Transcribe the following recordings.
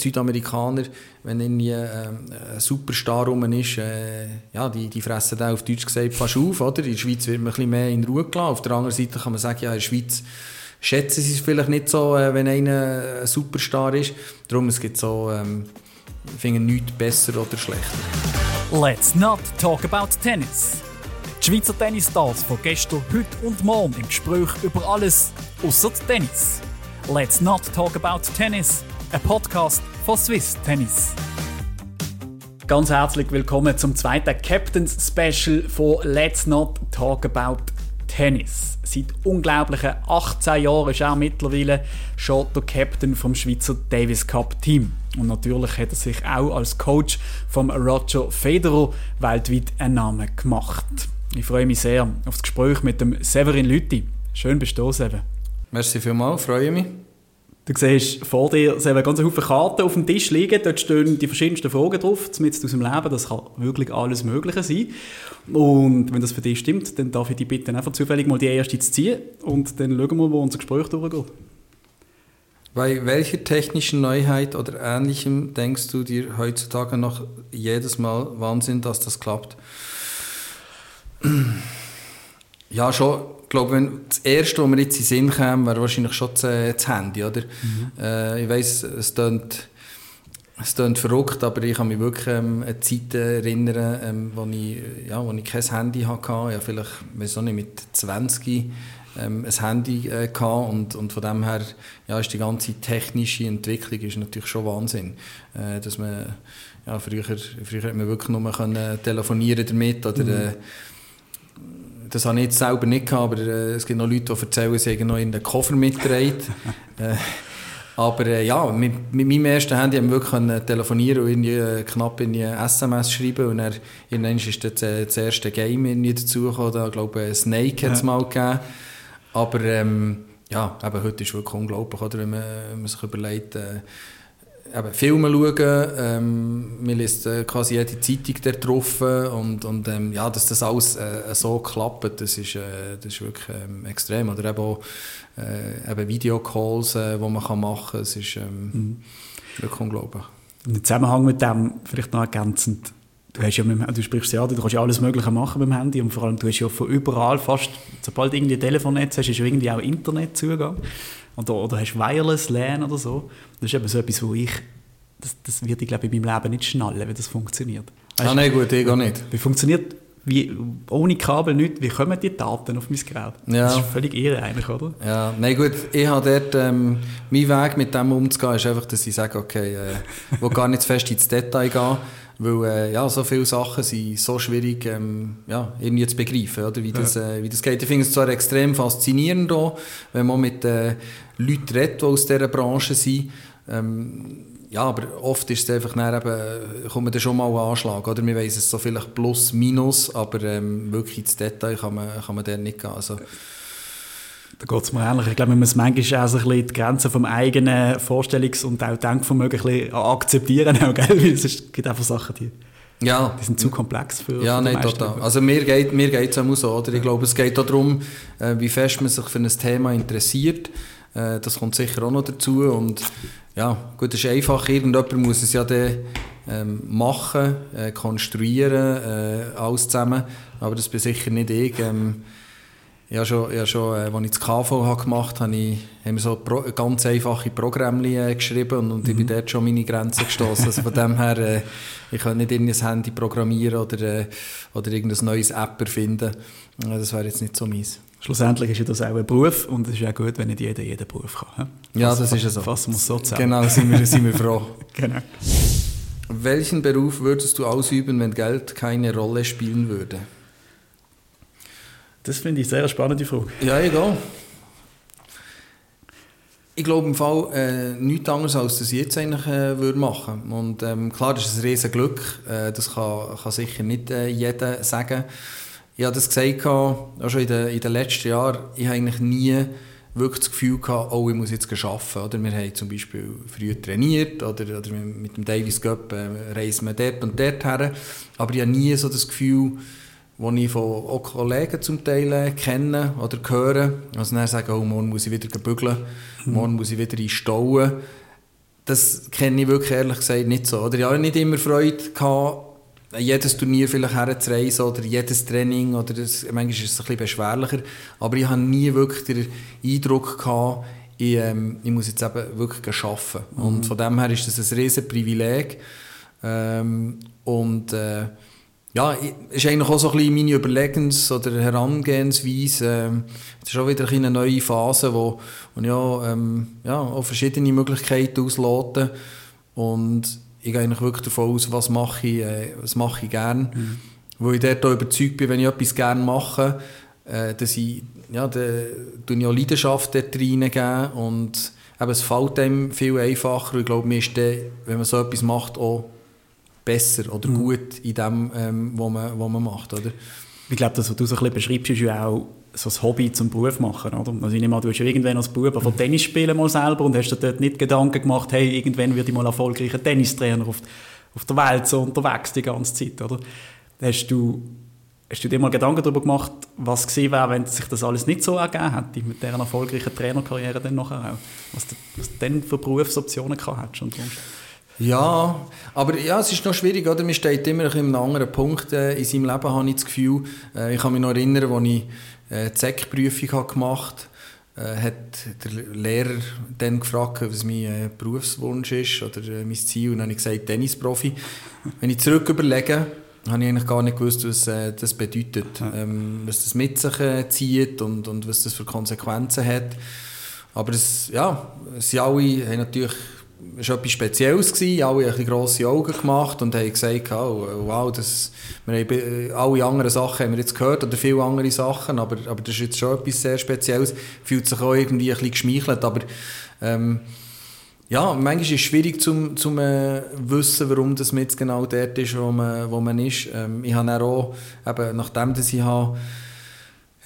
Südamerikaner, wenn irgendwie äh, ein Superstar rum ist, äh, ja, die, die fressen da auf Deutsch gesagt fast auf. Oder? In der Schweiz wird man ein mehr in Ruhe gelassen. Auf der anderen Seite kann man sagen, ja, in der Schweiz schätzen sie es vielleicht nicht so, äh, wenn einer ein Superstar ist. Darum es gibt so, ähm, ich finde nichts besser oder schlechter. Let's not talk about tennis. Die Schweizer Tennisstars von gestern, heute und morgen im Gespräch über alles außer Tennis. Let's not talk about tennis ein Podcast von Swiss Tennis. Ganz herzlich willkommen zum zweiten Captain's Special von Let's Not Talk About Tennis. Seit unglaublichen 18 Jahren ist er mittlerweile schon der Captain vom Schweizer Davis Cup Team. Und natürlich hat er sich auch als Coach vom Roger Federer weltweit einen Namen gemacht. Ich freue mich sehr auf das Gespräch mit dem Severin Lütti. Schön bist du, Seven. Merci vielmals, freue mich. Du siehst vor dir sehr ganz viele Karten auf dem Tisch liegen. Dort stehen die verschiedensten Fragen drauf, zumindest aus dem Leben. Das kann wirklich alles Mögliche sein. Und wenn das für dich stimmt, dann darf ich dich bitten, einfach zufällig mal die erste zu ziehen. Und dann schauen wir, wo unser Gespräch durchgeht. Bei welcher technischen Neuheit oder Ähnlichem denkst du dir heutzutage noch jedes Mal Wahnsinn, dass das klappt? Ja, schon ich glaube, wenn das Erste, was mir jetzt in den Sinn käme, wäre wahrscheinlich schon das, äh, das Handy, oder? Mhm. Äh, ich weiss, es klingt, es klingt verrückt, aber ich kann mich wirklich ähm, an Zeiten erinnern, ähm, wo, ich, ja, wo ich kein Handy hatte. Ja, vielleicht, weiß auch nicht, mit 20 ähm, ein Handy äh, hatte und, und von dem her ja, ist die ganze technische Entwicklung ist natürlich schon Wahnsinn. Äh, dass man, ja, früher, früher hat man wirklich nur können telefonieren damit oder mhm. äh, das habe ich jetzt selber nicht gehabt, aber äh, es gibt noch Leute, die erzählen, sie haben noch in den Koffer mitgetragen. äh, aber äh, ja, mit, mit meinem ersten Handy haben wir wirklich telefonieren und irgendwie, äh, knapp in SMS schreiben und dann irgendwann ist das, äh, das erste Game irgendwie dazugekommen, da glaube ich Snake hat es ja. mal gegeben. Aber ähm, ja, eben, heute ist es wirklich unglaublich, oder, wenn, man, wenn man sich überlegt, äh, eben Filme schauen, ähm, man liest äh, quasi jede Zeitung da drauf und, und ähm, ja, dass das alles äh, so klappt, das ist, äh, das ist wirklich ähm, extrem. Oder eben auch äh, eben Videocalls, die äh, man kann machen kann, das ist ähm, mhm. wirklich unglaublich. Im Zusammenhang mit dem, vielleicht noch ergänzend, du, hast ja mit, du sprichst ja, du kannst ja alles Mögliche machen beim Handy und vor allem du hast ja von überall fast, sobald du irgendwie ein Telefonnetz hast, hast du irgendwie auch Internetzugang oder, oder hast Wireless LAN oder so. Das ist eben so etwas, wo ich, das, das wird ich glaube in meinem Leben nicht schnallen, wie das funktioniert. Weißt, ah nein, gut, ich gar nicht. Wie funktioniert wie, ohne Kabel nicht, wie kommen die Daten auf mein Gerät? Ja. Das ist völlig irre eigentlich, oder? Ja, nein gut, ich habe dort, ähm, mein Weg mit dem umzugehen, ist einfach, dass ich sage, okay, äh, ich will gar nicht zu fest ins Detail gehen, weil äh, ja, so viele Sachen sind so schwierig ähm, ja, irgendwie zu begreifen, oder, wie, das, äh, wie das geht. Ich finde es zwar extrem faszinierend, auch, wenn man mit äh, Leuten redet, die aus dieser Branche sind, ähm, ja, aber oft ist es einfach dann eben, kommt man dann schon mal einen Anschlag, oder? Wir wissen es so vielleicht plus, minus, aber ähm, wirklich ins Detail kann man, kann man dort nicht gehen. Also, da geht es mir ähnlich. Ich glaube, man muss manchmal auch so ein bisschen die Grenzen vom eigenen Vorstellungs- und auch Denkvermögen ein bisschen akzeptieren. Auch, gell? Weil es gibt einfach Sachen, die, ja. die sind zu komplex für Ja, nein, total. Also mir geht mir geht's auch so. Oder? Ich glaube, es geht auch darum, äh, wie fest man sich für ein Thema interessiert. Äh, das kommt sicher auch noch dazu. Und ja, gut, es ist einfach. Irgendjemand muss es ja dann ähm, machen, äh, konstruieren, äh, alles zusammen. Aber das bin sicher nicht ich. Ähm, ja, schon, ja, schon äh, als ich das KV gemacht habe, ich, haben wir so pro, ganz einfache Programme äh, geschrieben und, und mhm. ich bin mhm. dort schon meine Grenzen gestoßen. also von dem her, äh, ich kann nicht irgendein Handy programmieren oder, äh, oder irgendein neues App erfinden. Äh, das wäre jetzt nicht so meins. Schlussendlich ist ja das auch ein Beruf und es ist auch gut, wenn nicht jeder jeden Beruf kann. He? Ja, das ist ja so. Fassen wir es so zusammen. Genau, sind wir, sind wir froh. genau. Welchen Beruf würdest du ausüben, wenn Geld keine Rolle spielen würde? Das finde ich eine sehr spannende Frage. Ja, egal. Ich glaube im Fall äh, nichts anderes, als das jetzt eigentlich äh, würde machen Und ähm, klar, das ist ein riesen Glück. Äh, das kann, kann sicher nicht äh, jeder sagen. Ich habe das gesagt, auch schon in den, in den letzten Jahren, ich habe eigentlich nie wirklich das Gefühl gehabt, oh, ich muss jetzt arbeiten. Oder wir haben zum Beispiel früh trainiert oder, oder mit dem Davis Cup äh, reisen wir dort und dort her. Aber ich habe nie so das Gefühl, die ich von auch Kollegen zum Teil äh, kenne oder höre, also dann sagen, oh, morgen muss ich wieder bügeln, mhm. morgen muss ich wieder in Stauen. das kenne ich wirklich ehrlich gesagt nicht so. Oder ich habe nicht immer Freude gehabt, jedes Turnier vielleicht herzureisen oder jedes Training oder das, manchmal ist es ein bisschen beschwerlicher, aber ich habe nie wirklich den Eindruck gehabt, ich, ähm, ich muss jetzt eben wirklich arbeiten. Mhm. Und von dem her ist das ein riesen Privileg. Ähm, und äh, ja, ist eigentlich auch so ein bisschen meine Überlegens- oder Herangehensweise. Ähm, es ist auch wieder eine neue Phase, wo, wo ich ja, ähm, ja, auch verschiedene Möglichkeiten auslote. Und ich gehe eigentlich wirklich davon aus, was mache ich, äh, was mache ich gerne. Mhm. Wo ich dort auch überzeugt bin, wenn ich etwas gerne mache, äh, dass ich, ja, da ich auch Leidenschaft dort reingeben und eben, es fällt einem viel einfacher ich glaube, mir ist dann, wenn man so etwas macht, auch besser oder mhm. gut in dem, ähm, was man, was man macht, oder? Ich glaube, das, was du so ein bisschen beschreibst, ist ja auch so ein Hobby zum Beruf machen, oder? Also ich nehme an, du hast ja irgendwann als Bub von Tennis spielen mal selber und hast dir dort nicht Gedanken gemacht, hey, irgendwann würde ich mal erfolgreicher Tennistrainer auf, auf der Welt so unterwegs die ganze Zeit, oder? Hast du, hast du dir mal Gedanken darüber gemacht, was gewesen wäre, wenn sich das alles nicht so ergeben hätte, mit dieser erfolgreichen Trainerkarriere dann nachher auch? Was du, was du dann für Berufsoptionen gehabt hättest und ja, aber ja, es ist noch schwierig, oder? Man steht immer in einem anderen Punkt äh, in seinem Leben, habe ich das Gefühl. Äh, ich kann mich noch erinnern, als ich äh, die SEC-Prüfung gemacht habe, äh, hat der Lehrer dann gefragt, was mein äh, Berufswunsch ist oder äh, mein Ziel. Und dann habe ich gesagt, Tennisprofi. Wenn ich zurück überlege, habe ich eigentlich gar nicht gewusst, was äh, das bedeutet. Ähm, was das mit sich äh, zieht und, und was das für Konsequenzen hat. Aber es, ja, sie alle haben natürlich war etwas Spezielles. Alle haben grosse Augen gemacht und haben gesagt, oh, wow, das, wir haben, äh, alle anderen Sachen haben wir jetzt gehört oder viele andere Sachen, aber, aber das ist jetzt schon etwas sehr Spezielles. Fühlt sich auch irgendwie ein bisschen geschmeichelt, aber ähm, ja, manchmal ist es schwierig zu zum, äh, wissen, warum das jetzt genau dort ist, wo man, wo man ist. Ähm, ich habe auch, eben, nachdem dass ich habe,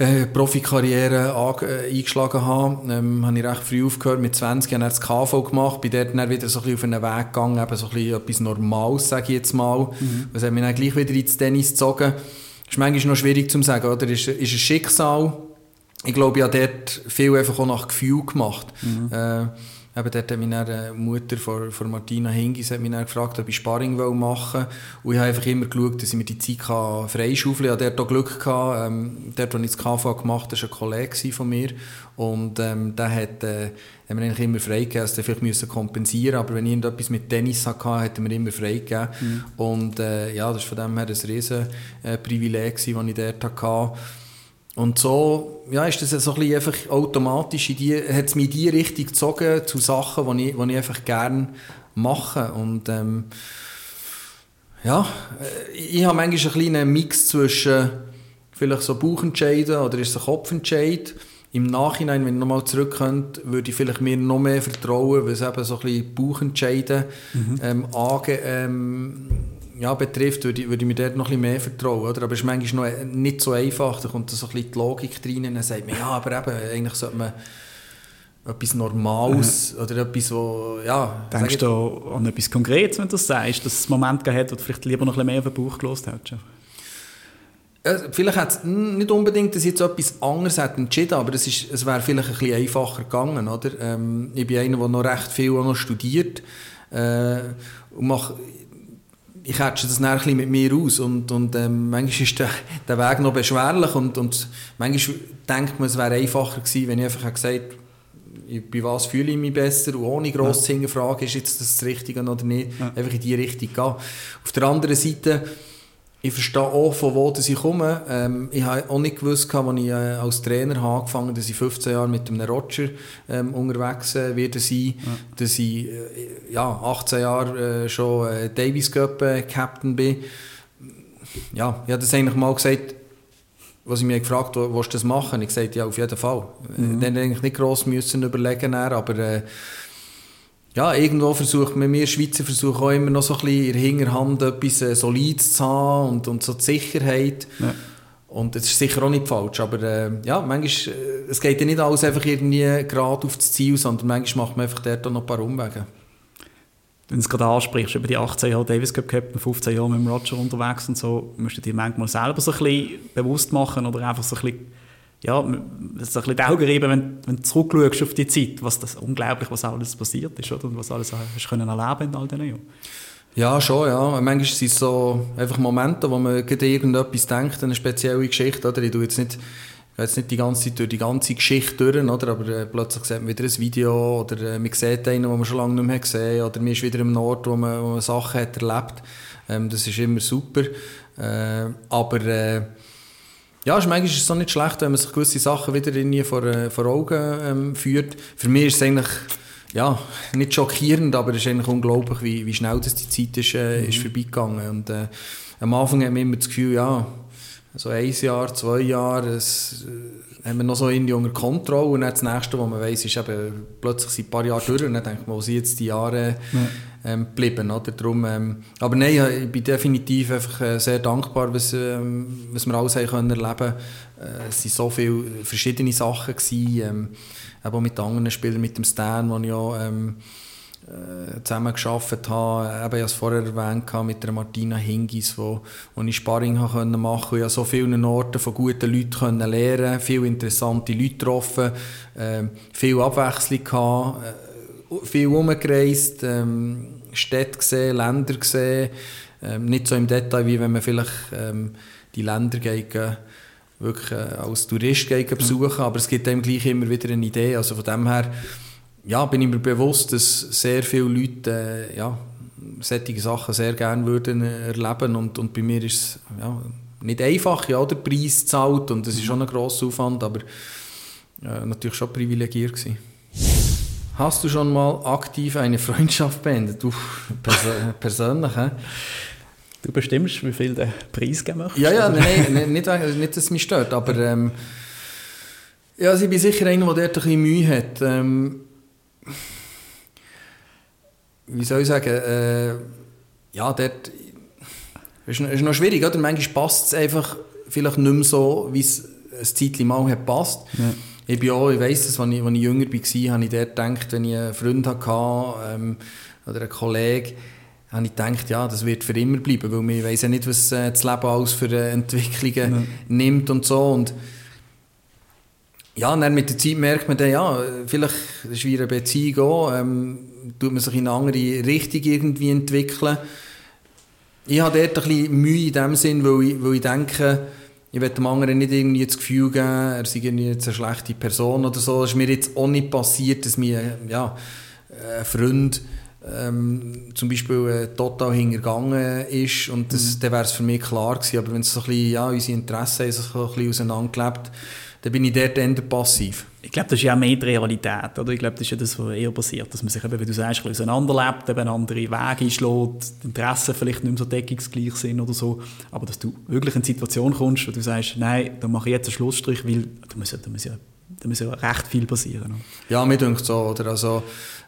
äh, Profikarriere äh, eingeschlagen habe, ähm, habe ich recht früh aufgehört. Mit 20 habe ich das KV gemacht, bin dort dann wieder so ein bisschen auf einen Weg gegangen, eben so ein bisschen etwas Normales, sage ich jetzt mal. Mhm. Das hat mich dann gleich wieder ins Tennis gezogen. Ist manchmal noch schwierig zu sagen, oder? Ist, ist ein Schicksal. Ich glaube, ich habe dort viel einfach auch nach Gefühl gemacht. Mhm. Äh, Eben dort hat mich eine Mutter von, von Martina Hingis hat mich gefragt, ob ich Sparring machen will. Und ich habe einfach immer geschaut, dass ich mir die Zeit freischaufeln kann. Ich hatte dort auch Glück. Gehabt. Ähm, dort, wo ich das KV gemacht habe, war ein Kollege von mir. Und ähm, der hat, äh, hat mir eigentlich immer freigegeben. Also vielleicht müssen kompensieren aber wenn ich irgendetwas mit Tennis hatte, hat er mir immer freigegeben. Mhm. Und äh, ja, das war von dem her ein riesen äh, Privileg, das ich dort hatte. Und so ja, ist das so ein bisschen einfach automatisch in die, hat es mich in die Richtung gezogen, zu Sachen, die ich, die ich einfach gerne mache. Und ähm, ja, äh, ich habe manchmal einen kleinen Mix zwischen vielleicht so Bauchentscheiden oder ist es ein Kopfentscheid. Im Nachhinein, wenn ich nochmal zurückkommt, würde ich vielleicht mir noch mehr vertrauen, weil es eben so ein bisschen Bauchentscheiden mhm. ähm, ange, ähm, ja, betrifft, würde ich, würde ich mir dort noch ein bisschen mehr vertrauen. Oder? Aber es ist manchmal noch nicht so einfach. Da kommt so ein bisschen die Logik rein und dann sagt man, ja, aber eben, eigentlich sollte man etwas Normales mhm. oder etwas, wo, ja... Denkst du an etwas Konkretes, wenn du das sagst, dass es einen Moment gegeben hat, wo du vielleicht lieber noch ein bisschen mehr auf den Bauch gelost hättest? Ja, vielleicht hat es nicht unbedingt, dass ich jetzt etwas anderes hätte entschieden, aber es, ist, es wäre vielleicht ein bisschen einfacher gegangen, oder? Ähm, ich bin einer, der noch recht viel noch studiert äh, und mache ich hätte das dann ein mit mir aus und, und ähm, manchmal ist der, der Weg noch beschwerlich und, und manchmal denkt man, es wäre einfacher gewesen, wenn ich einfach gesagt hätte, bei was fühle ich mich besser und ohne gross ja. zu hinterfragen, ist jetzt das, das Richtige oder nicht, ja. einfach in die Richtung gehen. Auf der anderen Seite ich verstehe auch, von wo ich komme. Ähm, ich habe auch nicht gewusst, als ich äh, als Trainer habe angefangen habe, dass ich 15 Jahre mit einem Roger ähm, unterwegs äh, werde sein. Ja. Dass ich äh, ja, 18 Jahre äh, schon äh, Davis Cup äh, Captain bin. Ja, ich habe das eigentlich mal gesagt, was ich mich gefragt habe, willst du das machen? Ich sagte, ja, auf jeden Fall. Mhm. Dann eigentlich nicht gross müssen überlegen, aber äh, ja, irgendwo versucht man, wir Schweizer versuchen auch immer noch so ein bisschen in der Hinterhand etwas äh, Solides zu haben und, und so die Sicherheit. Ja. Und das ist sicher auch nicht falsch, aber äh, ja, manchmal, äh, es geht ja nicht alles einfach irgendwie gerade auf das Ziel, sondern manchmal macht man einfach dort noch ein paar Umwege. Wenn du es gerade ansprichst, über die 18 Jahre Davis Cup Captain, 15 Jahre mit dem Roger unterwegs und so, musst du dir manchmal selber so ein bisschen bewusst machen oder einfach so ein bisschen ja, so ein bisschen die Augen reiben, wenn, wenn du zurückschaust auf die Zeit, was das unglaublich, was alles passiert ist, oder? Und was alles hast können erleben in all diesen Jahren. Ja, schon, ja. Manchmal sind es so einfach Momente, wo man gerade irgendetwas denkt, eine spezielle Geschichte, oder? Ich tue jetzt nicht, jetzt nicht die ganze Zeit durch die ganze Geschichte durch, oder? Aber äh, plötzlich sieht man wieder ein Video, oder äh, man sieht einen, den man schon lange nicht mehr gesehen hat, oder man ist wieder im Ort, wo man, wo man Sachen hat erlebt. Ähm, das ist immer super. Äh, aber, ja, manchmal ist es so nicht schlecht, wenn man sich gewisse Sachen wieder irgendwie vor, äh, vor Augen ähm, führt. Für mich ist es eigentlich ja, nicht schockierend, aber es ist eigentlich unglaublich, wie, wie schnell das die Zeit ist, äh, mhm. ist vorbeigegangen. Und äh, am Anfang haben wir immer das Gefühl, ja, so ein Jahr, zwei Jahre, das äh, haben wir noch so irgendwie unter Kontrolle. Und dann das Nächste, was man weiß, ist eben plötzlich sind ein paar Jahre durch und dann denkt man, wo sind jetzt die Jahre ähm, geblieben. Oder? Darum, ähm, aber nein, ich bin definitiv einfach äh, sehr dankbar, was, ähm, was wir alles haben können erleben. Äh, es waren so viele verschiedene Sachen. Gewesen, ähm, eben auch mit anderen Spielern, mit dem Stan, den ich ja ähm, äh, zusammen gearbeitet habe. Eben, ich habe es vorher erwähnt, mit der Martina Hingis, wo, wo ich Sparring machen konnte. Ich habe so vielen Orten von guten Leuten lernen, viele interessante Leute getroffen, äh, viel Abwechslung gehabt, äh, viel umgereist, äh, Städte gesehen, Länder gesehen. Äh, nicht so im Detail, wie wenn man vielleicht ähm, die Länder geht, wirklich äh, als Tourist besuchen, aber es gibt einem gleich immer wieder eine Idee. Also von dem her ja, bin ich mir bewusst, dass sehr viele Leute äh, ja, solche Sachen sehr gerne würden erleben und, und bei mir ist es ja, nicht einfach, ja, der Preis zahlt und das ist schon ein grosser Aufwand, aber äh, natürlich schon privilegiert gewesen. Hast du schon mal aktiv eine Freundschaft beendet? Du, pers persönlich, hä? Du bestimmst, wie viel der Preis geben möchtest? Ja, ja, nein, nein nicht, nicht, dass es mich stört, aber ähm, ja, also ich bin sicher einer, der dort ein bisschen Mühe hat. Ähm, wie soll ich sagen, äh, ja, dort ist, ist noch schwierig, oder? Manchmal passt es einfach vielleicht nicht mehr so, wie es ein Zeitchen mal hat passt. Ja. Ich bin auch, ich weiss es, als ich, als ich jünger war, habe ich dort gedacht, wenn ich einen Freund hatte ähm, oder einen Kollegen, habe ich gedacht, ja, das wird für immer bleiben, weil man weiß ja nicht, was äh, das Leben alles für äh, Entwicklungen ja. nimmt und so. Und ja, dann mit der Zeit merkt man dann, ja, vielleicht ist wie eine Beziehung auch, ähm, tut man sich in eine andere Richtung irgendwie entwickeln. Ich habe dort ein bisschen Mühe in dem Sinn, weil ich, weil ich denke, ich will dem anderen nicht irgendwie das Gefühl geben, er sei jetzt eine schlechte Person oder so. Es ist mir jetzt auch nicht passiert, dass mir ja, ein Freund ähm, zum Beispiel äh, total hintergangen ist und das, mhm. dann wäre es für mich klar gewesen. Aber wenn es so ein bisschen, ja, unsere Interessen haben sich so ein bisschen auseinandergelebt, dann bin ich dort eher passiv. Ich glaube, das ist ja mehr die Realität, oder? Ich glaube, das ist ja das, was eher passiert, dass man sich eben, wie du sagst, auseinanderlebt, eben andere Wege einschlägt, die Interessen vielleicht nicht mehr so deckungsgleich sind oder so, aber dass du wirklich in eine Situation kommst, wo du sagst, nein, da mache ich jetzt einen Schlussstrich, weil da muss ja, da muss ja, da muss ja recht viel passieren. Oder? Ja, mir denkt so, oder? Also,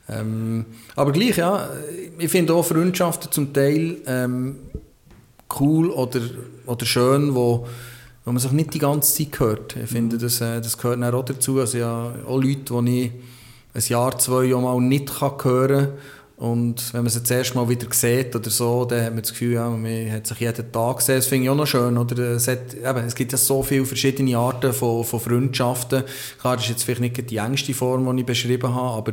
ähm, aber gleich, ja, ich finde auch Freundschaften zum Teil ähm, cool oder, oder schön, wo wo man sich nicht die ganze Zeit hört. Ich finde, das, äh, das gehört auch dazu. Also ja, auch Leute, die ich ein Jahr, zwei Jahre mal nicht hören kann. Und wenn man sie das erste Mal wieder sieht oder so, dann hat man das Gefühl, ja, man hat sich jeden Tag gesehen. Das finde ich auch noch schön. Oder es, hat, eben, es gibt ja so viele verschiedene Arten von, von Freundschaften. Klar, das ist jetzt vielleicht nicht die engste Form, die ich beschrieben habe, aber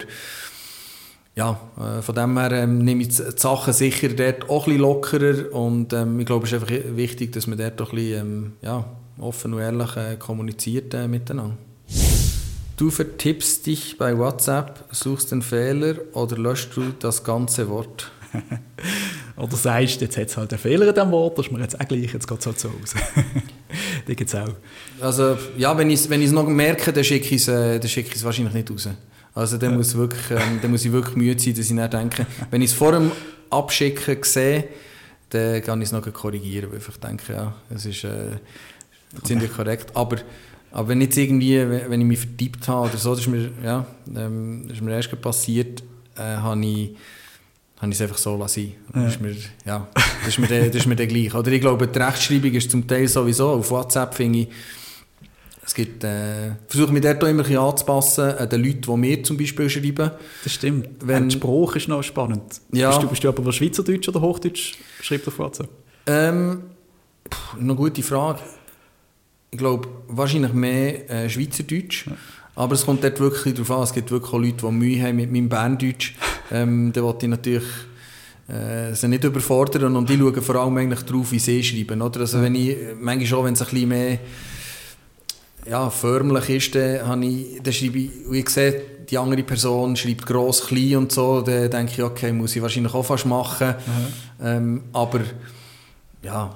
ja, äh, von dem her ähm, nehme ich die Sachen sicher dort auch ein bisschen lockerer und ähm, ich glaube, es ist einfach wichtig, dass man dort auch ein bisschen ähm, ja, offen und ehrlich äh, kommuniziert äh, miteinander. Du vertippst dich bei WhatsApp, suchst den Fehler oder löscht du das ganze Wort? oder sagst, jetzt hat es halt einen Fehler in diesem Wort, das ist mir jetzt auch gleich, jetzt geht es halt so aus. die gibt es auch. Also, ja, wenn ich es wenn noch merke, dann schicke ich es äh, schick wahrscheinlich nicht raus. Also dann, muss, wirklich, ähm, dann muss ich wirklich müde sein, dass ich nicht denke, wenn ich es vor dem Abschicken sehe, dann kann ich es noch korrigieren, weil ich denke, ja, es ist äh, ziemlich korrekt. Aber, aber wenn jetzt irgendwie, wenn ich mich vertippt habe oder so, das ist mir, ja, ähm, das ist mir erst passiert, äh, habe ich habe ich es einfach so lassen. Ja. Das ist mir, ja, das ist mir, der, das ist mir der gleich. Oder ich glaube, die Rechtschreibung ist zum Teil sowieso, auf WhatsApp finde ich, es gibt, äh, versuche mich dort immer ein anzupassen an den Leuten, die mir zum Beispiel schreiben. Das stimmt. Wenn, der Spruch ist noch spannend. Ja. Bist, du, bist du aber Schweizerdeutsch oder Hochdeutsch schreibt auf WhatsApp? Ähm, pff, eine gute Frage. Ich glaube, wahrscheinlich mehr äh, Schweizerdeutsch. Ja. Aber es kommt dort wirklich darauf an, es gibt wirklich auch Leute, die Mühe haben mit meinem Berndeutsch. Ähm, da wollte ich natürlich äh, sie nicht überfordern und die schauen vor allem eigentlich darauf, wie sie schreiben. Oder? Also wenn ich, manchmal schon, wenn es ein bisschen mehr ja, förmlich ist, dann, habe ich, dann schreibe ich, wie ich sehe, die andere Person schreibt gross, klein und so, dann denke ich, okay, muss ich wahrscheinlich auch fast machen. Ähm, aber ja,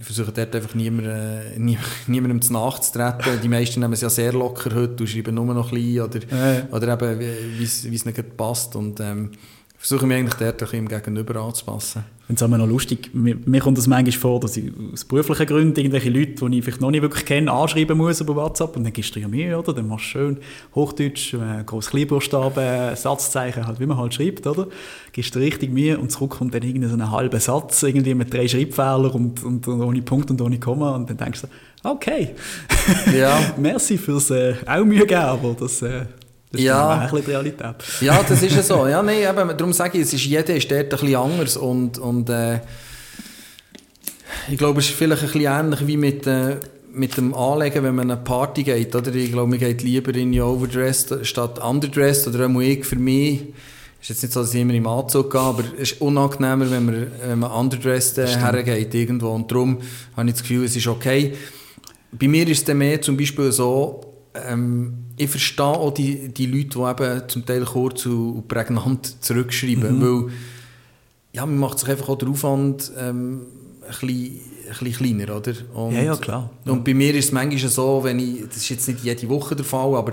versuche dort einfach niemand, äh, nie, niemandem zu nachzutreten. Die meisten nehmen es ja sehr locker heute und schreiben nur noch klein oder, ja, oder eben, wie es nicht passt. Und, ähm, versuche mich eigentlich dort ein Gegenüber anzupassen. Und es ist noch lustig, mir, mir, kommt das manchmal vor, dass ich aus beruflichen Gründen irgendwelche Leute, die ich vielleicht noch nicht wirklich kenne, anschreiben muss über WhatsApp und dann gibst du ja Mühe, oder? Dann machst du schön Hochdeutsch, äh, groß Kleinbuchstaben, Satzzeichen, halt, wie man halt schreibt, oder? Gibst du richtig Mühe und zurück kommt dann irgendwie so ein halber Satz, irgendwie mit drei Schreibfehlern und, und, und ohne Punkt und ohne Komma und dann denkst du, okay, ja. merci fürs äh, auch Mühe geben, aber das... Äh, das ist ja. ein die Realität. Ja, das ist ja so. Ja, nee, eben, darum sage ich, es ist, jeder ist dort ein bisschen anders und, und äh, ich glaube, es ist vielleicht ein bisschen ähnlich wie mit, äh, mit dem Anlegen, wenn man eine Party geht. Oder? Ich glaube, man geht lieber in overdressed statt underdressed oder auch ich für mich ist jetzt nicht so, dass ich immer im Anzug gehe, aber es ist unangenehmer, wenn man, wenn man underdressed äh, hergeht irgendwo. Und darum habe ich das Gefühl, es ist okay. Bei mir ist es dann mehr zum Beispiel so, ähm, ich verstehe auch die, die Leute, die eben zum Teil kurz und prägnant zurückschreiben, mhm. weil ja, man macht sich einfach auch den Aufwand ähm, ein, bisschen, ein bisschen kleiner, oder? Und, ja, ja, klar. Und ja. bei mir ist es manchmal so, wenn ich, das ist jetzt nicht jede Woche der Fall, aber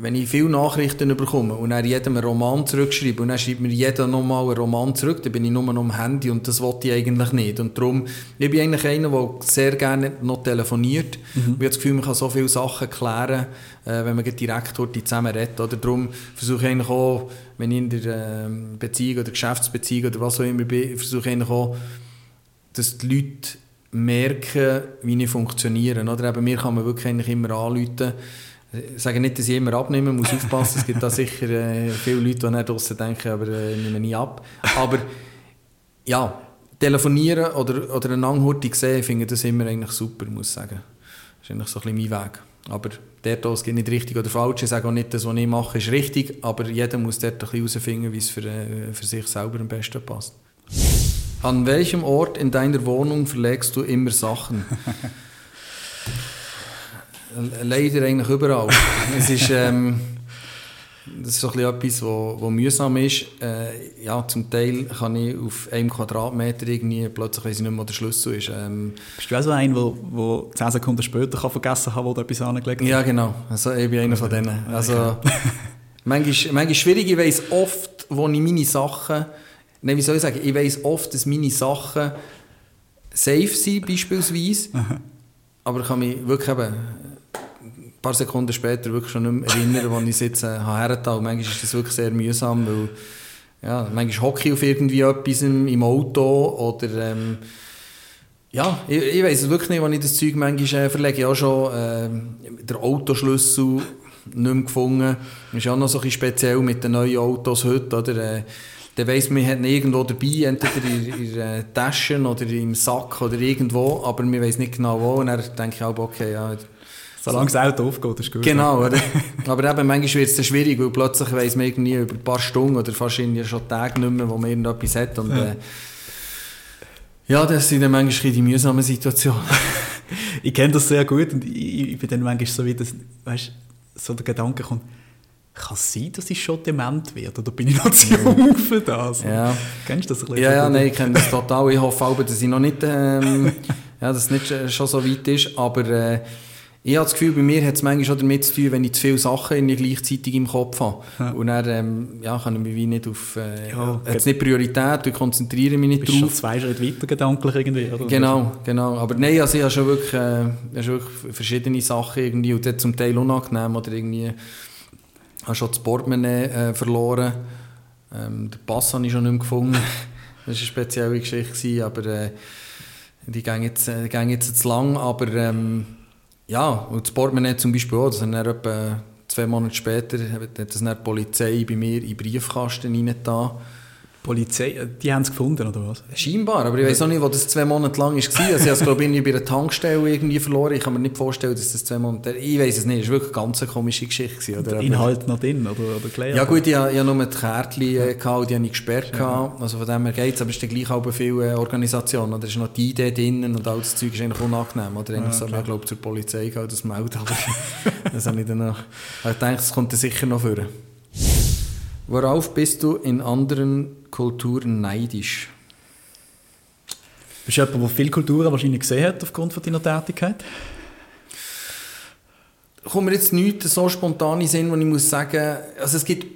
wenn ich viele Nachrichten bekomme und dann jedem einen Roman zurückschreibe und dann schreibt mir jeder nochmal einen Roman zurück, dann bin ich nur noch am Handy und das wollte ich eigentlich nicht. Und darum, ich bin eigentlich einer, der sehr gerne noch telefoniert. Mhm. Ich habe das Gefühl, man kann so viele Sachen klären, äh, wenn man direkt dort zusammen redet. Oder darum versuche ich eigentlich auch, wenn ich in der äh, Beziehung oder Geschäftsbeziehung oder was auch immer bin, versuche ich eigentlich auch, dass die Leute merken, wie ich funktioniere. Oder eben, mir kann man wirklich eigentlich immer anrufen, ich sage nicht, dass ich immer abnehmen muss, aufpassen. es gibt da sicher äh, viele Leute, die draußen denken, aber äh, nehmen nie ab. Aber ja, telefonieren oder, oder eine Anhurtung sehen, finde ich das immer eigentlich super, muss ich sagen. Das ist eigentlich so ein bisschen mein Weg. Aber dort es geht nicht richtig oder falsch. Ich sage auch nicht, das, was ich mache, ist richtig, aber jeder muss dort herausfinden, wie es für, äh, für sich selber am besten passt. An welchem Ort in deiner Wohnung verlegst du immer Sachen? leider eigentlich überall. es ist, ähm, das ist so etwas, was mühsam ist. Äh, ja, zum Teil kann ich auf einem Quadratmeter irgendwie plötzlich weiss ich nicht mehr, wo der Schlüssel ist. Ähm, Bist du auch so einer, der 10 Sekunden später kann vergessen kann, wo du etwas angelegt hast? Ja, genau. Also, ich bin einer von denen. Also, manchmal, manchmal schwierig. Ich weiss oft, wo ich meine Sachen... Nein, wie soll ich sagen? Ich weiss oft, dass meine Sachen safe sind, beispielsweise. Aber ich kann mich wirklich eben ein paar Sekunden später wirklich schon nicht mehr erinnern, wo ich es jetzt äh, hergetan Manchmal ist das wirklich sehr mühsam, weil ja, manchmal hocke ich auf irgendwie etwas im, Auto oder ähm, ja, ich, ich weiß es wirklich nicht, wenn ich das Zeug manchmal äh, verlege. Ich habe schon äh, den Autoschlüssel nicht mehr gefunden. Das ist auch noch so ein speziell mit den neuen Autos heute, oder? Äh, dann weiss man, hat ihn irgendwo dabei, entweder in, in der Tasche oder im Sack oder irgendwo, aber man weiß nicht genau wo. Und dann denke ich auch, okay, ja, Solange das Auto aufgeht, ist gut. Genau, oder? aber eben, manchmal wird es schwierig, weil plötzlich weiss man irgendwie über ein paar Stunden oder fast schon Tage nicht mehr, wo man irgendetwas hat. Und, äh, ja, das sind dann manchmal die mühsamen Situationen. ich kenne das sehr gut und ich, ich bin dann manchmal so wie das, weißt, so der Gedanke kommt, kann es sein, dass ich schon dement werde? Oder bin ich noch zu jung für das? Ja. Kennst du das ein bisschen? Ja, ja, nein, ich kenne das total. Ich hoffe auch, dass ich noch nicht, ähm, ja, dass es nicht schon so weit ist, aber äh, ich habe das Gefühl, bei mir hat es manchmal schon damit zu tun, wenn ich zu viele Sachen gleichzeitig im Kopf habe. Ja. Und dann ähm, ja, kann ich mich wie nicht auf... Äh, ja, jetzt nicht Priorität, ich konzentriere mich nicht drauf. Schon zwei Schritte weiter gedanklich irgendwie, oder? Genau, genau. Aber nein, also ich habe schon wirklich, äh, schon wirklich verschiedene Sachen irgendwie und das zum Teil unangenehm oder irgendwie... Ich habe schon das Portemonnaie äh, verloren. Ähm, den Pass habe ich schon nicht mehr gefunden. das war eine spezielle Geschichte, aber äh, die gehen jetzt, äh, jetzt zu lang, aber... Ähm, ja, und das Portemonnaie zum Beispiel auch, das dann etwa zwei Monate später hat das dann die Polizei bei mir in den Briefkasten reingetan. Polizei, äh, die haben es gefunden, oder was? Scheinbar, aber ich weiß auch nicht, wo das zwei Monate lang war. Also ich habe es, glaube ich, bei einer Tankstelle irgendwie verloren. Ich kann mir nicht vorstellen, dass das zwei Monate... Ich weiß es nicht, es war wirklich eine ganz komische Geschichte. Oder? Der Inhalt noch drin, oder, oder klar? Ja gut, ich, ich hatte nur die Kärtchen, äh, gehabt, die habe ich gesperrt. Ja. Also von dem her geht es, aber es ist dann gleich auch viele äh, Organisationen. Oder? Da ist noch die Idee drin und all das Zeug ist eigentlich unangenehm. Oder ja, so, ich glaube, zur Polizei gehen, das melden. Das habe ich dann noch... Ich denke, das kommt dann sicher noch vor. Worauf bist du in anderen Kulturen neidisch? Bist du jemand, der viele Kulturen wahrscheinlich gesehen hat aufgrund von deiner Tätigkeit? Kommt mir jetzt nichts so spontan in Sinn, wo ich muss sagen, also es gibt,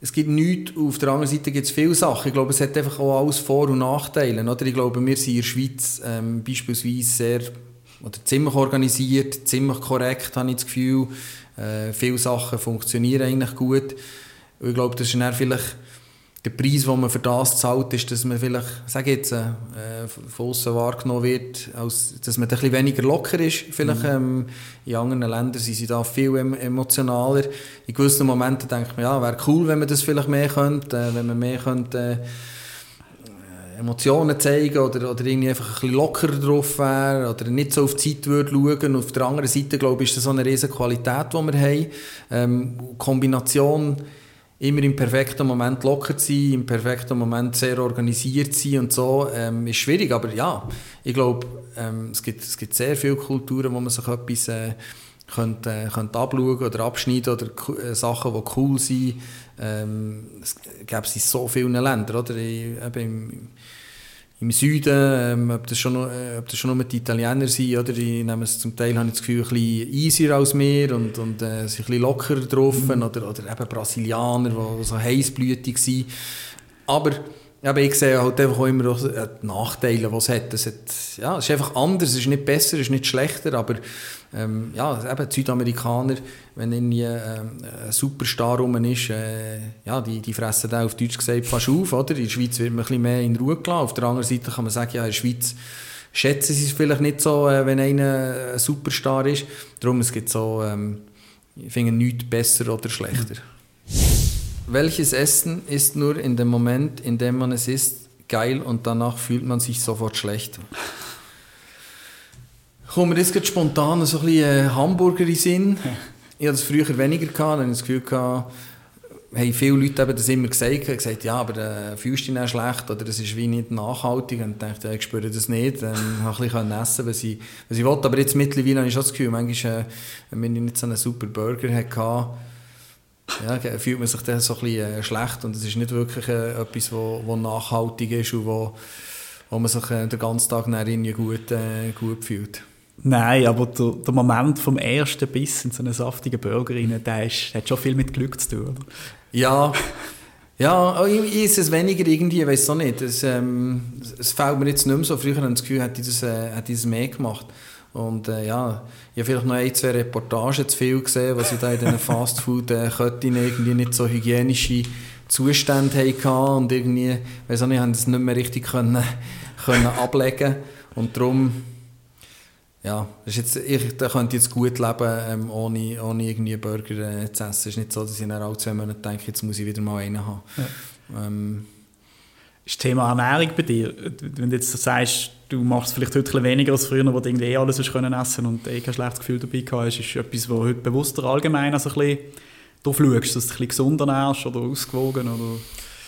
es gibt nichts, auf der anderen Seite gibt es viele Sachen. Ich glaube, es hat einfach auch alles Vor- und Nachteile. Oder? Ich glaube, wir sind in der Schweiz ähm, beispielsweise sehr oder ziemlich organisiert, ziemlich korrekt, habe ich das Gefühl. Äh, viele Sachen funktionieren eigentlich gut. Und ich glaube, das ist dann vielleicht der Preis, den man für das zahlt, ist, dass man vielleicht, sage jetzt, äh, von außen wahrgenommen wird, als, dass man ein bisschen weniger locker ist. Vielleicht mhm. ähm, in anderen Ländern sind sie da viel emotionaler. In gewissen Momenten denkt man, ja, wäre cool, wenn man das vielleicht mehr könnte, äh, wenn man mehr könnte, äh, Emotionen zeigen oder, oder irgendwie einfach ein bisschen lockerer drauf wäre oder nicht so auf die Zeit würde schauen. Auf der anderen Seite, glaube ich, ist das so eine riesige Qualität, die wir haben. Ähm, Kombination immer im perfekten Moment locker zu sein, im perfekten Moment sehr organisiert zu sein und so, ähm, ist schwierig. Aber ja, ich glaube, ähm, es, gibt, es gibt sehr viele Kulturen, wo man sich etwas äh, könnte, äh, könnte abschauen oder abschneiden oder äh, Sachen, die cool sind. Ähm, es gibt es in so vielen Ländern. Oder? Ich, im Süden, ähm, ob, das schon, äh, ob das schon nur die Italiener sind, oder? die nehmen es zum Teil, habe ich das Gefühl, ein bisschen easier als wir und, und äh, sind ein bisschen lockerer drauf, mhm. oder, oder eben Brasilianer, die so heißblütig sind. Aber aber ich sehe halt einfach auch immer äh, die Nachteile, die es hat. Es, hat, ja, es ist einfach anders, es ist nicht besser, es ist nicht schlechter, aber ähm, ja, eben die Südamerikaner, wenn irgendwie ähm, ein Superstar rum ist, äh, ja, die, die fressen da auf Deutsch gesagt fast auf, oder? In der Schweiz wird man ein bisschen mehr in Ruhe gelassen. Auf der anderen Seite kann man sagen, ja, in der Schweiz schätzen sie es vielleicht nicht so, äh, wenn einer ein Superstar ist. Darum, es gibt so, ähm, ich finde nichts besser oder schlechter. Welches Essen ist nur in dem Moment, in dem man es isst, geil und danach fühlt man sich sofort schlecht? Kommt mir jetzt spontan so ein bisschen äh, Hamburger in Sinn. Ich hatte es früher weniger, gehabt, habe ich das Gefühl, gehabt, viele Leute haben das immer gesagt, gesagt ja, aber äh, fühlst du dich schlecht oder das ist wie nicht nachhaltig. Und ich dachte, ja, ich spüre das nicht. Dann habe ich ein bisschen essen, was ich, was ich wollte. Aber jetzt mittlerweile habe ich schon das Gefühl, manchmal, äh, wenn ich nicht so einen super Burger hatte, ja, fühlt man sich dann so ein bisschen äh, schlecht und es ist nicht wirklich äh, etwas, wo, wo nachhaltig ist und wo, wo man sich äh, den ganzen Tag irgendwie gut, äh, gut fühlt. Nein, aber der, der, Moment vom ersten Biss in so einen saftigen Burger rein, der, ist, hat schon viel mit Glück zu tun, oder? Ja, ja, ich ist es weniger irgendwie, ich weiß auch nicht. Es, ähm, es fällt mir jetzt nicht mehr so. Früher habe ich das Gefühl, hätte ich das, äh, hätte ich das mehr gemacht. Und äh, ja, ich habe vielleicht noch ein, zwei Reportagen zu viel gesehen, was ich da in diesen Fastfood-Ketten irgendwie nicht so hygienische Zustände hatten und irgendwie, weiß auch nicht, haben das nicht mehr richtig können, können ablegen und darum ja, ist jetzt, ich da könnte jetzt gut leben, ähm, ohne, ohne irgendwie Burger äh, zu essen. Es ist nicht so, dass ich nach alle zwei Monaten denke, jetzt muss ich wieder mal einen haben. Ja. Ähm, ist das Thema Ernährung bei dir? Wenn du jetzt sagst, du machst vielleicht heute ein weniger als früher, wo du irgendwie eh alles hast können essen und eh kein schlechtes Gefühl dabei hast, ist etwas, wo heute bewusster allgemein also ein bisschen drauf schaust, dass du ein bisschen gesunder ernährst oder ausgewogen oder...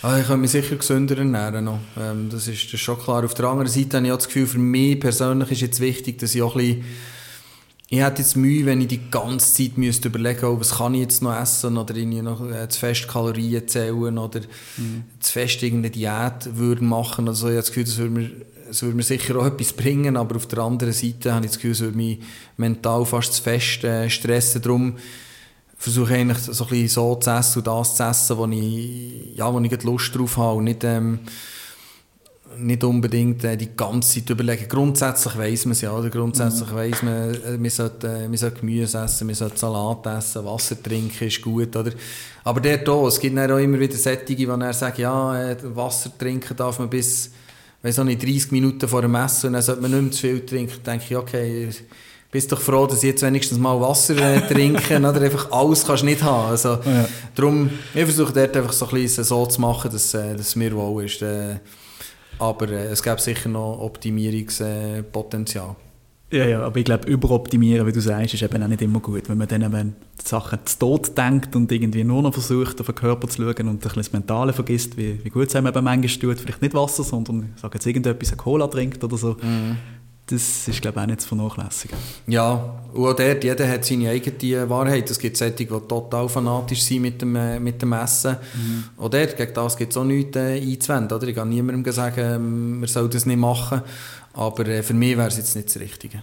Ah, ich kann mich sicher gesünder ernähren noch. Ähm, das, ist, das ist schon klar. Auf der anderen Seite habe ich auch das Gefühl, für mich persönlich ist jetzt wichtig, dass ich auch ein bisschen ich hätte jetzt Mühe, wenn ich die ganze Zeit müsste überlegen müsste, was kann ich jetzt noch essen oder irgendwie noch äh, zu fest Kalorien zählen oder mhm. zu fest irgendeine Diät würde machen. Also ich habe das Gefühl, das würde mir, das würde mir sicher auch etwas bringen, aber auf der anderen Seite habe ich das Gefühl, es würde mich mental fast zu fest äh, stressen. Darum versuche ich eigentlich so ein bisschen so zu essen und das zu essen, wo ich, ja, wo ich Lust drauf habe und nicht... Ähm, nicht unbedingt äh, die ganze Zeit überlegen. Grundsätzlich weiß man es ja, oder? Grundsätzlich mhm. weiß man, äh, man sollte, äh, man sollte Gemüse essen, man sollte Salat essen, Wasser trinken ist gut, oder? Aber der auch, es gibt dann auch immer wieder Sättige, die dann sagen, ja, äh, Wasser trinken darf man bis, weiß auch nicht, 30 Minuten vor dem Essen und dann sollte man nicht mehr zu viel trinken. Dann denke ich, okay, bist doch froh, dass ich jetzt wenigstens mal Wasser äh, trinke oder einfach alles kannst du nicht haben. Also, ja. darum, ich versuche dort einfach so ein bisschen so zu machen, dass, äh, dass es mir wohl ist. Äh, aber äh, es gibt sicher noch Optimierungspotenzial. Ja, ja, aber ich glaube, überoptimieren, wie du sagst, ist eben auch nicht immer gut. Wenn man dann eben die Sachen zu Tod denkt und irgendwie nur noch versucht, auf den Körper zu schauen und ein bisschen das Mentale vergisst, wie, wie gut es einem eben manchmal tut, vielleicht nicht Wasser, sondern, ich sage jetzt irgendetwas, eine Cola trinkt oder so. Mhm. Das ist, glaube ich, auch nicht zu vernachlässigen. Ja, und auch dort, jeder hat seine eigene Wahrheit. Es gibt solche, die total fanatisch sind mit dem, äh, mit dem Essen. Mhm. Auch dort, gegen das gibt es auch nichts äh, einzuwenden. Oder? Ich kann niemandem sagen, ähm, man soll das nicht machen. Aber äh, für mich wäre es jetzt nicht das Richtige.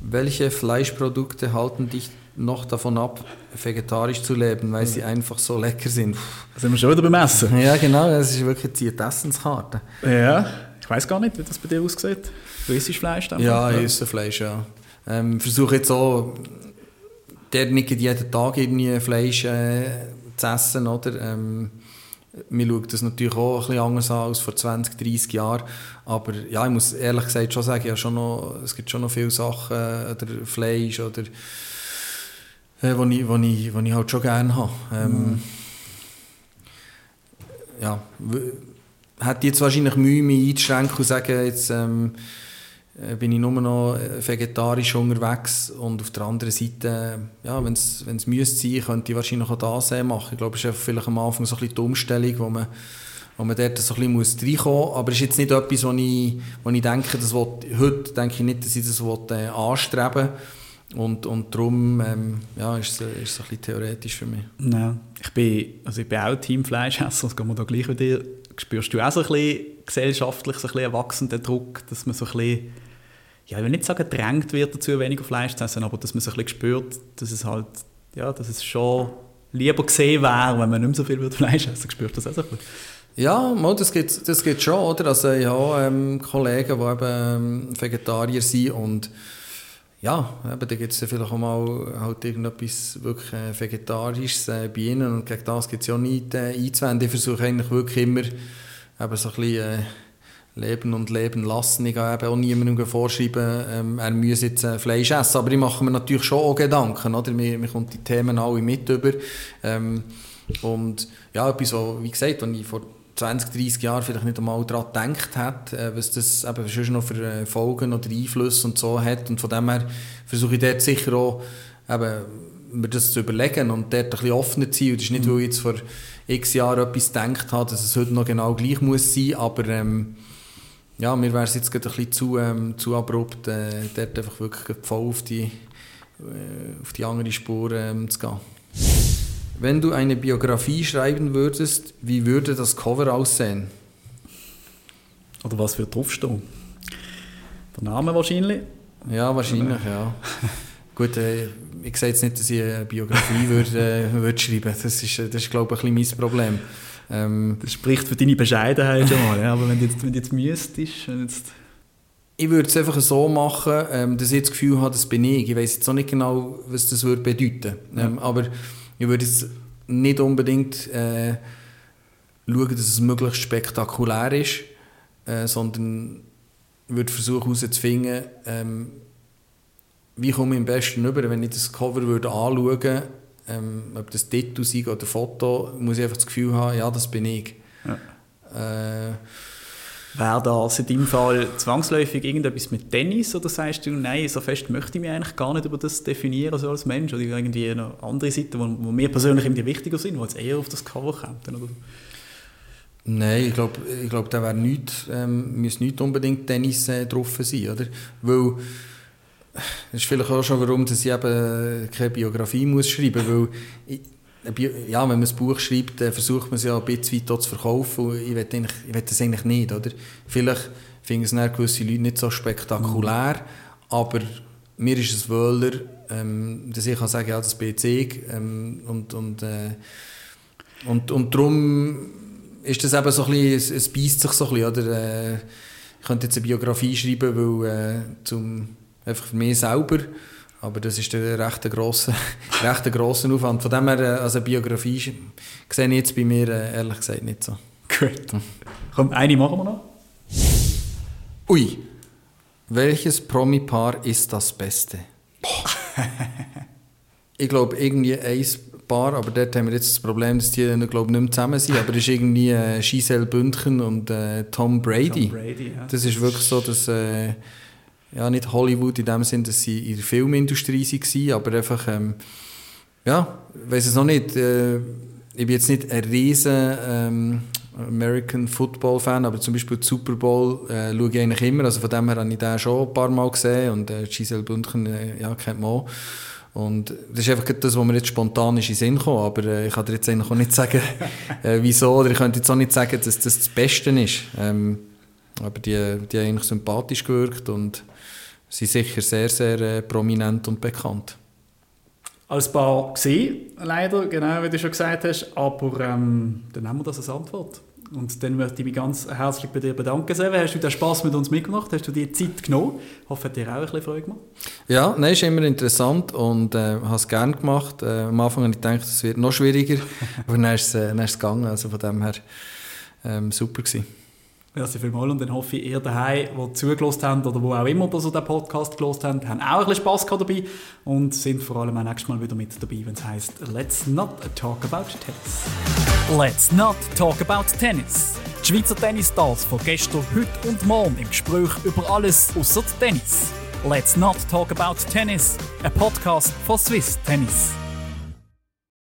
Welche Fleischprodukte halten dich noch davon ab, vegetarisch zu leben, weil sie einfach so lecker sind? Da sind wir schon wieder beim Essen. Ja, genau, das ist wirklich die Essenskarte. Ja, ich weiß gar nicht, wie das bei dir aussieht. Du isst Fleisch? Dann ja, ich esse Fleisch, ja. Ähm, versuche jetzt auch, der nicht jeden Tag irgendwie Fleisch äh, zu essen, oder? Ähm, man schaut das natürlich auch ein bisschen anders an als vor 20, 30 Jahren. Aber ja, ich muss ehrlich gesagt schon sagen, ja, schon noch, es gibt schon noch viele Sachen, äh, oder Fleisch, oder, äh, wo, ich, wo, ich, wo ich halt schon gerne habe. Ähm, mhm. Ja, hätte jetzt wahrscheinlich Mühe, mich einzuschränken und sagen, jetzt ähm, äh, bin ich nur noch äh, vegetarisch unterwegs und auf der anderen Seite, ja, wenn es müsste sein, könnte ich wahrscheinlich auch das machen. Ich glaube, es ist vielleicht am Anfang so ein bisschen die Umstellung, wo man, wo man dort so ein bisschen muss reinkommen muss. Aber es ist jetzt nicht etwas, wo ich, wo ich denke, das will, heute denke ich nicht, dass ich das will, äh, anstreben und, und darum ähm, ja, ist, es, ein bisschen theoretisch für mich. Ja, ich, bin, also ich bin auch Teamfleischesser, das gehen wir da gleich mit dir. Spürst du auch so ein bisschen gesellschaftlich so ein bisschen erwachsenen Druck, dass man so ein bisschen ja, ich will nicht sagen, drängt wird dazu, weniger Fleisch zu essen, aber dass man so ein bisschen spürt, dass es halt, ja, dass es schon lieber gesehen wäre, wenn man nicht mehr so viel Fleisch essen spürt das auch so ein. Ja, das gibt das gibt's schon, oder? Also ich habe ähm, Kollegen, die eben ähm, Vegetarier sind und ja, eben, da gibt es ja vielleicht auch mal halt irgendetwas wirklich äh, Vegetarisches äh, bei ihnen und gegen das gibt es ja nichts äh, einzuwenden. Ich versuche eigentlich wirklich immer eben so ein bisschen... Äh, leben und leben lassen. Ich kann eben auch niemandem vorschreiben, ähm, er müsse jetzt äh, Fleisch essen. Aber ich mache mir natürlich schon auch Gedanken. Oder? Mir, mir kommt die Themen alle mit über. Ähm, und ja, etwas, so, wie gesagt, wenn ich vor 20, 30 Jahren vielleicht nicht einmal daran gedacht hat, äh, was das eben schon noch für äh, Folgen oder Einflüsse und so hat. Und von dem her versuche ich dort sicher auch, eben, mir das zu überlegen und dort ein bisschen offener zu sein. Und das ist nicht, mhm. weil ich jetzt vor x Jahren etwas gedacht habe, dass es heute noch genau gleich muss sein, aber ähm, ja, mir wäre es jetzt gerade ein bisschen zu, ähm, zu abrupt, äh, dort einfach wirklich voll auf die, äh, auf die andere Spur ähm, zu gehen. Wenn du eine Biografie schreiben würdest, wie würde das Cover aussehen? Oder was wird draufstehen? Der Name wahrscheinlich? Ja, wahrscheinlich, ja. Gut, äh, ich sage jetzt nicht, dass ich eine Biografie würde, äh, würde schreiben würde. Das ist, das ist, glaube ich, ein bisschen mein Problem. Ähm, das spricht für deine Bescheidenheit schon mal, ja? aber wenn du jetzt, wenn du jetzt müsstest... Jetzt ich würde es einfach so machen, ähm, dass ich das Gefühl habe, das bin ich. Ich weiß jetzt auch nicht genau, was das würde bedeuten würde. Ähm, aber ich würde jetzt nicht unbedingt äh, schauen, dass es möglichst spektakulär ist, äh, sondern würde versuchen herauszufinden, ähm, wie komme ich am besten rüber, wenn ich das Cover würde anschauen würde, ähm, ob das Titel sei oder Foto, muss ich einfach das Gefühl haben, ja, das bin ich. Ja. Äh, Wäre das in deinem Fall zwangsläufig irgendetwas mit Tennis oder sagst du, nein, so fest möchte ich mich eigentlich gar nicht über das definieren so als Mensch oder irgendwie noch andere Seiten, die, die mir persönlich irgendwie wichtiger sind, die jetzt eher auf das Cover kommen? Oder? Nein, ich glaube, ich glaub, da wäre nicht, ähm, müsste nicht unbedingt Tennis äh, drauf sein, oder? Weil das ist vielleicht auch schon, warum dass ich eben keine Biografie muss schreiben muss, weil ja, wenn man ein Buch schreibt, dann versucht man es ja ein bisschen weit zu verkaufen und ich will, eigentlich, ich will das eigentlich nicht, oder? Vielleicht finden es gewisse Leute nicht so spektakulär, mhm. aber mir ist es wohler, ähm, dass ich kann sagen, ja, das bin ich ähm, und, und, äh, und, und darum ist das eben so ein bisschen, es, es beißt sich so ein bisschen, oder? Äh, ich könnte jetzt eine Biografie schreiben, weil äh, zum einfach für mich selber. Aber das ist ein recht grosser, recht grosser Aufwand. Von dem her, äh, also Biografie sehe ich jetzt bei mir äh, ehrlich gesagt nicht so. Gut. Komm, eine machen wir noch. Ui. Welches Promi-Paar ist das Beste? ich glaube, irgendwie ein Paar, aber dort haben wir jetzt das Problem, dass die glaube nicht mehr zusammen sind, aber es ist irgendwie äh, Giselle Bündchen und äh, Tom Brady. Tom Brady ja. Das ist wirklich so, dass äh, ja, nicht Hollywood in dem Sinn, dass sie in der Filmindustrie waren, aber einfach, ähm, ja, ich weiß es noch nicht, äh, ich bin jetzt nicht ein riesen ähm, American Football Fan, aber zum Beispiel Super Bowl äh, schaue ich eigentlich immer, also von dem her habe ich den schon ein paar Mal gesehen und äh, Giselle Bündchen, äh, ja, kennt man auch. Und das ist einfach das, was mir jetzt spontan in den Sinn kommt. Aber äh, ich kann dir jetzt eigentlich auch nicht sagen, äh, wieso. Oder ich könnte jetzt auch nicht sagen, dass das das Beste ist. Ähm, aber die, die haben eigentlich sympathisch gewirkt und sind sicher sehr, sehr äh, prominent und bekannt. Als Paar gesehen, leider, genau wie du schon gesagt hast. Aber ähm, dann haben wir das als Antwort. Und dann möchte ich mich ganz herzlich bei dir bedanken. Seven. Hast du den Spass mit uns mitgemacht? Hast du dir Zeit genommen? Ich hoffe, dir auch ein bisschen Freude gemacht. Ja, nein, ist immer interessant und äh, habe es gerne gemacht. Äh, am Anfang habe ich gedacht, es wird noch schwieriger, aber dann ist, äh, dann ist es gegangen. Also von dem her ähm, super gewesen. Merci vielmals und dann hoffe ich, ihr daheim, die zugelassen haben oder wo auch immer so den Podcast gelost haben, haben auch ein bisschen Spass dabei und sind vor allem auch nächstes Mal wieder mit dabei, wenn es heisst Let's not talk about tennis. Let's not talk about tennis. Die Schweizer Tennisstars von gestern, heute und morgen im Gespräch über alles außer Tennis. Let's not talk about tennis. Ein Podcast von Swiss Tennis.